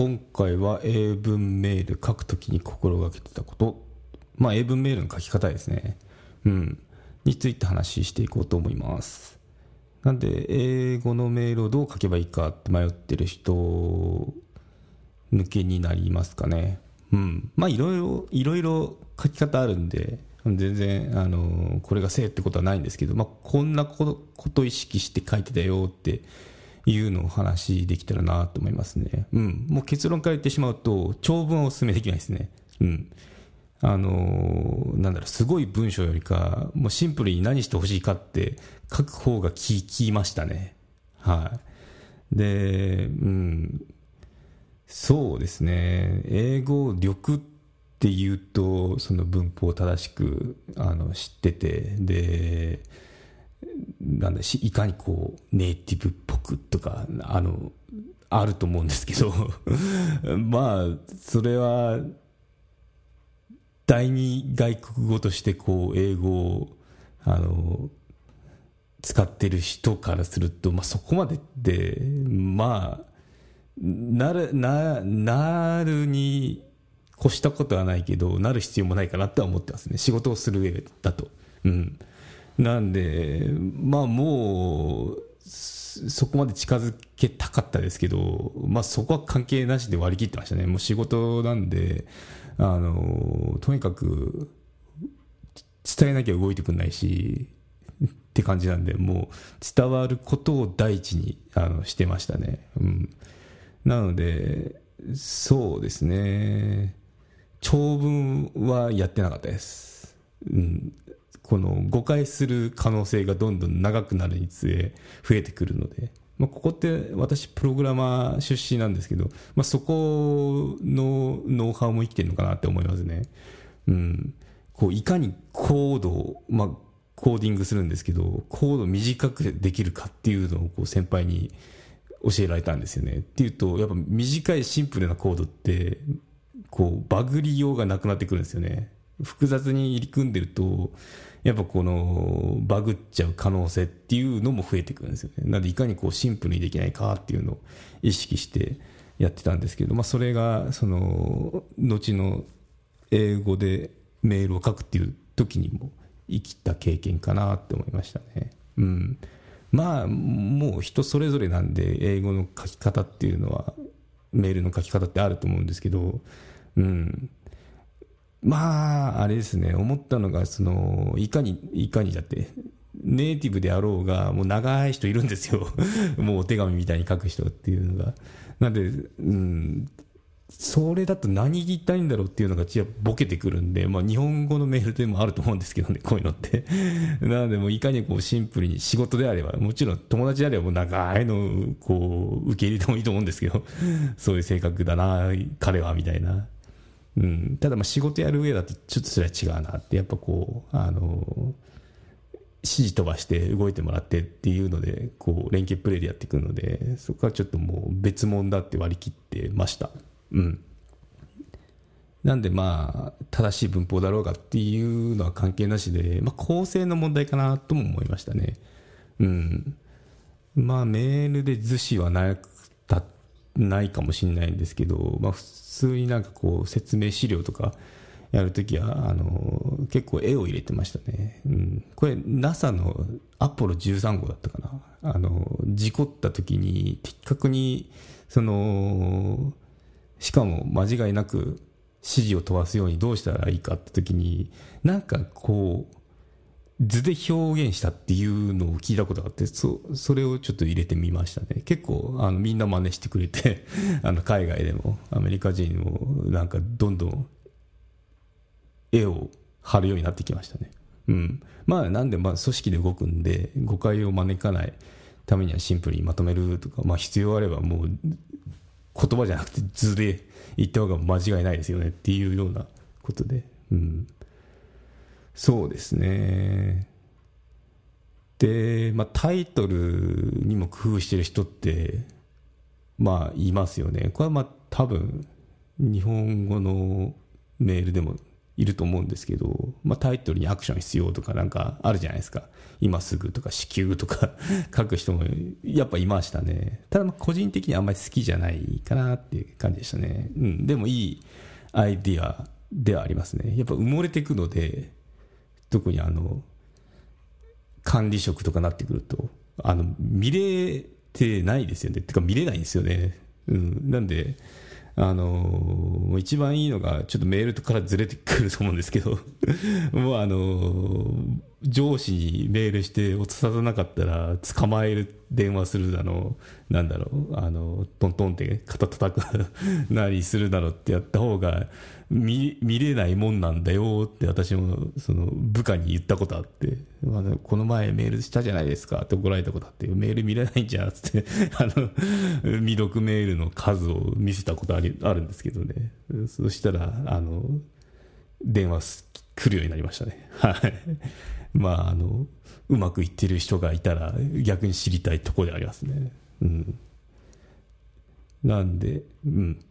今回は英文メール書くときに心がけてたこと。まあ英文メールの書き方ですね。うん。について話していこうと思います。なんで英語のメールをどう書けばいいかって迷ってる人向けになりますかね。うん。まあいろいろいろいろ書き方あるんで全然あのこれがせいってことはないんですけど、まあ、こんなこと意識して書いてたよっていうのをお話できたらなと思いますね。うん。もう結論から言ってしまうと、長文はお勧めできないですね。うん。あのー、なんだろう、すごい文章よりか、もうシンプルに何してほしいかって書く方が聞きましたね。はい。で、うん。そうですね。英語力っていうと、その文法を正しく、あの、知ってて、で、なんだし、いかにこう、ネイティブっぽくとか、あの、あると思うんですけど まあ、それは、第二外国語としてこう、英語を、あの、使ってる人からすると、まあそこまでで、まあ、なる、な、なるに越したことはないけど、なる必要もないかなとは思ってますね。仕事をする上だと。うん。なんで、まあもう、そこまで近づけたかったですけど、まあそこは関係なしで割り切ってましたね。もう仕事なんで、あの、とにかく、伝えなきゃ動いてくんないし、って感じなんで、もう伝わることを第一にあのしてましたね。うん。なので、そうですね。長文はやってなかったです。うん。この誤解する可能性がどんどん長くなるにつれ増えてくるので、まあ、ここって私プログラマー出身なんですけど、まあ、そこのノウハウも生きてるのかなって思いますね。うん。こう、いかにコードを、まあ、コーディングするんですけど、コード短くできるかっていうのをこう先輩に教えられたんですよね。っていうと、やっぱ短いシンプルなコードって、こう、バグりようがなくなってくるんですよね。複雑に入り組んでると、やっぱこのバグっちゃう可能性っていうのも増えてくるんですよね。なのでいかにこうシンプルにできないかっていうのを意識してやってたんですけど、まあそれがその後の英語でメールを書くっていう時にも生きた経験かなって思いましたね。うん。まあもう人それぞれなんで英語の書き方っていうのはメールの書き方ってあると思うんですけど、うん。まあ、あれですね、思ったのが、その、いかに、いかにだって、ネイティブであろうが、もう長い人いるんですよ。もうお手紙みたいに書く人っていうのが。なんで、うん、それだと何言いたいんだろうっていうのがちやボケてくるんで、まあ日本語のメールでもあると思うんですけどね、こういうのって。なのでもういかにこうシンプルに仕事であれば、もちろん友達であればもう長いのこう受け入れてもいいと思うんですけど、そういう性格だな、彼はみたいな。うん、ただまあ仕事やる上だとちょっとそれは違うなってやっぱこうあの指示飛ばして動いてもらってっていうのでこう連携プレーでやっていくのでそこはちょっともう別物だって割り切ってました。うん。なんでまあ正しい文法だろうがっていうのは関係なしで、まあ、構成の問題かなとも思いましたね。うん。まあメールで図示はなないかもしれないんですけど、まあ、普通になんかこう説明資料とかやるときはあの結構絵を入れてましたね、うん、これ NASA のアポロ13号だったかな。あの事故った時に的確にそのしかも間違いなく指示を飛ばすようにどうしたらいいかって時になんかこう図で表現したっていうのを聞いたことがあって、そ、それをちょっと入れてみましたね。結構、あの、みんな真似してくれて あの、海外でも、アメリカ人も、なんか、どんどん、絵を貼るようになってきましたね。うん。まあ、なんで、まあ、組織で動くんで、誤解を招かないためにはシンプルにまとめるとか、まあ、必要あればもう、言葉じゃなくて図で言った方が間違いないですよねっていうようなことで、うん、そうですね。で、まあ、タイトルにも工夫してる人ってまあいますよね。これはまあ多分日本語のメールでもいると思うんですけど、まあ、タイトルにアクション必要とかなんかあるじゃないですか。今すぐとか至急とか 書く人もやっぱいましたね。ただ個人的にあんまり好きじゃないかなっていう感じでしたね、うん、でもいいアイディアではありますね。やっぱ埋もれていくので特にあの管理職とかなってくるとあの見れてないですよね。てか見れないんですよね、うん、なんであの、一番いいのが、ちょっとメールからずれてくると思うんですけど。もうあの、上司にメールして落とさなかったら捕まえる電話するだのなんだろうあのトントンって肩叩くなりするだろうってやった方が見見れないもんなんだよって私もその部下に言ったことあって、まあ、この前メールしたじゃないですかって怒られたことあってメール見れないんじゃんって あの未読メールの数を見せたことありあるんですけどね。そしたらあの電話来るようになりましたね。はい。まああのうまくいってる人がいたら逆に知りたいところでありますねうんなんでうん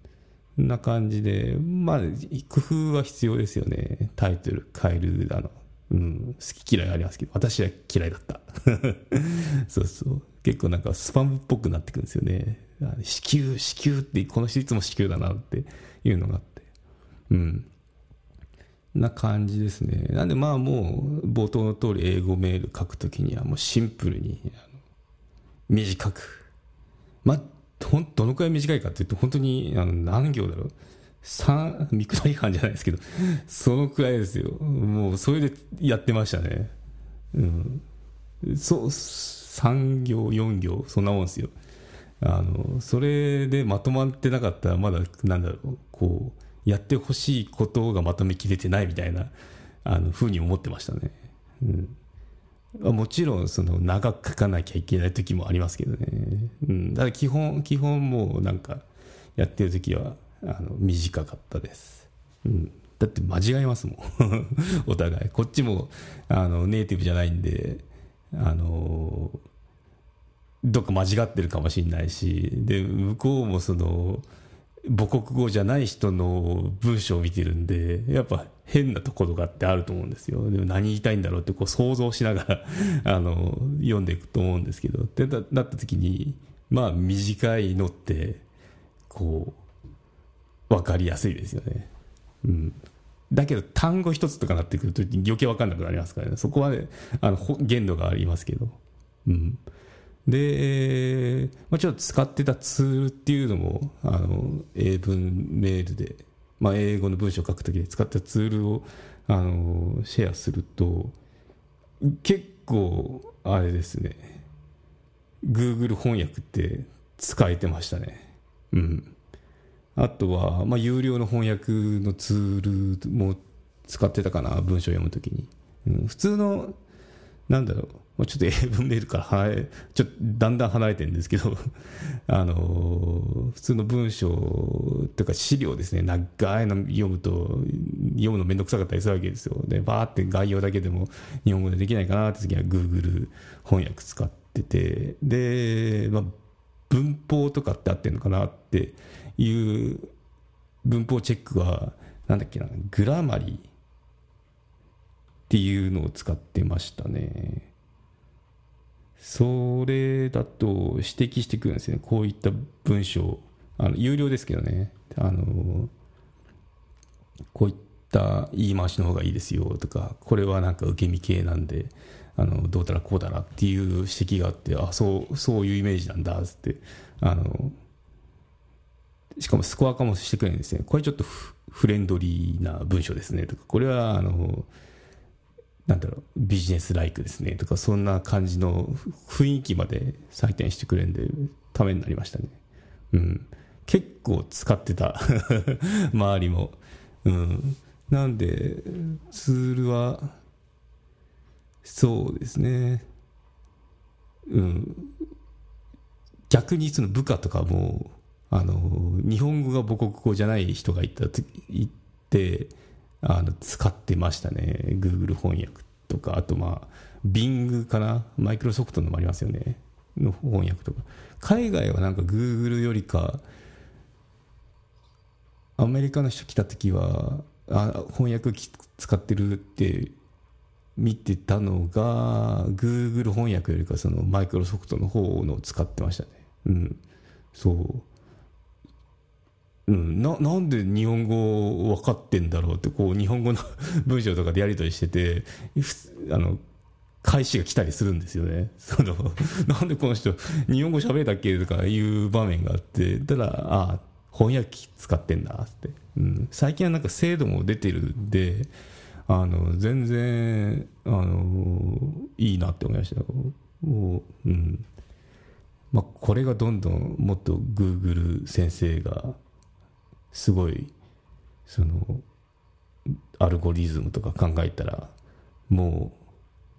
な感じでまあ工夫は必要ですよねタイトル変えるだのうん、好き嫌いありますけど、私は嫌いだった。そうそう。結構なんかスパムっぽくなってくるんですよね。子宮、子宮って、この人いつも子宮だなっていうのがあって。うん。な感じですね。なんでまあもう冒頭の通り英語メール書くときにはもうシンプルに短く。まあ、ほんどのくらい短いかっていうと本当にあの何行だろう。三、見下り感じゃないですけど、そのくらいですよ。もうそれでやってましたね。うん。そう、3行、4行、そんなもんですよ。あの、それでまとまってなかったらまだ、なんだろう、こう、やってほしいことがまとめきれてないみたいなあのふうに思ってましたね、うん、もちろんその長く書かなきゃいけない時もありますけどね、うん、だから基本基本もうなんかやってる時はあの短かったです、うん、だって間違えますもん。お互い。こっちもあのネイティブじゃないんであのどっか間違ってるかもしれないし。で向こうもその母国語じゃない人の文章を見てるんで、やっぱ変なところがあってあると思うんですよ。でも何言いたいんだろうってこう想像しながら あの、読んでいくと思うんですけど、ってなった時に、まあ短いのって、こう、わかりやすいですよね。うん。だけど単語一つとかなってくると余計わかんなくなりますからね。そこはね、あの、限度がありますけど。うん。で、まあ、ちょっと使ってたツールっていうのもあの英文メールで、まあ、英語の文章を書くときに使ったツールをあのシェアすると結構あれですね。Google 翻訳って使えてましたね。うん。あとは、まあ、有料の翻訳のツールも使ってたかな文章を読むときに、うん、普通のなんだろう。ちょっと 英文メールから離れ、ちょっとだんだん離れてるんですけど、あの、普通の文章とか資料ですね、長いの読むと、読むのめんどくさかったりするわけですよ。で、バーって概要だけでも日本語でできないかなって時は Google 翻訳使ってて、で、まあ、文法とかってあってるのかなっていう文法チェックは、なんだっけな、グラマリー。っていうのを使ってましたね。それだと指摘してくるんですね。こういった文章。あの有料ですけどね。あの、こういった言い回しの方がいいですよとか、これはなんか受け身系なんで、あのどうだらこうだらっていう指摘があって、あ、そう、そういうイメージなんだって、あの、しかもスコア化もしてくれるんですね。これちょっとフレンドリーな文章ですねとか、これはあの、なんだろう、ビジネスライクですねとか、そんな感じの雰囲気まで採点してくれるんで、ためになりましたね。うん。結構使ってた 周りも。うん。なんで、ツールは、そうですね。うん。逆にその部下とかも、あの日本語が母国語じゃない人がいたいてあの使ってましたね。Google 翻訳とか。あとまあ Bing かな？マイクロソフトのもありますよね。の翻訳とか。海外はなんか Google よりかアメリカの人来た時はあ翻訳使ってるって見てたのが Google 翻訳よりかそのマイクロソフトの方のを使ってましたね。うん。そう。うん、ななんで日本語分かってんだろうってこう日本語の文章とかでやり取りしててあの返しが来たりするんですよね。そのなんでこの人日本語喋れたっけとかいう場面があってただあ翻訳機使ってんだって、うん、最近はなんか精度も出てるんであの全然あのいいなって思いましたもう、うん。まあ、これがどんどんもっと Google 先生がすごいそのアルゴリズムとか考えたらもう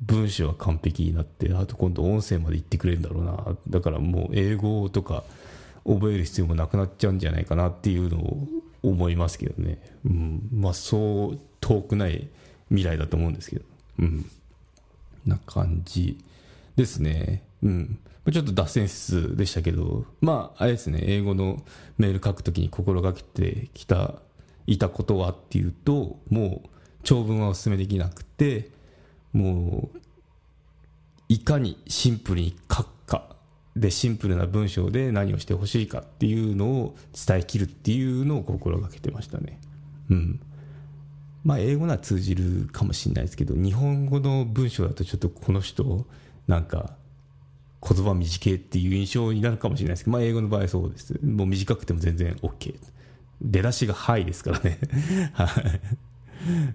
文章は完璧になってあと今度音声まで言ってくれるんだろうな。だからもう英語とか覚える必要もなくなっちゃうんじゃないかなっていうのを思いますけどね、うん、まあそう遠くない未来だと思うんですけど。うん。な感じですね。うん。ちょっと脱線室でしたけどまああれですね。英語のメール書くときに心がけてきたいたことはっていうともう長文はお勧めできなくてもういかにシンプルに書くかでシンプルな文章で何をしてほしいかっていうのを伝えきるっていうのを心がけてましたね。うん。まあ英語なら通じるかもしれないですけど日本語の文章だとちょっとこの人なんか言葉短いっていう印象になるかもしれないですけど、まあ、英語の場合そうですもう短くても全然 OK 出だしが「はい」ですからねはい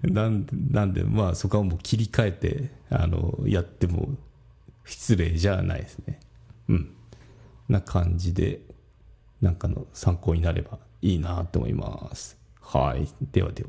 なんなんで、まあ、そこはもう切り替えてあのやっても失礼じゃないですね。うん。な感じで、なんかの参考になればいいなと思います。はい。ではでは。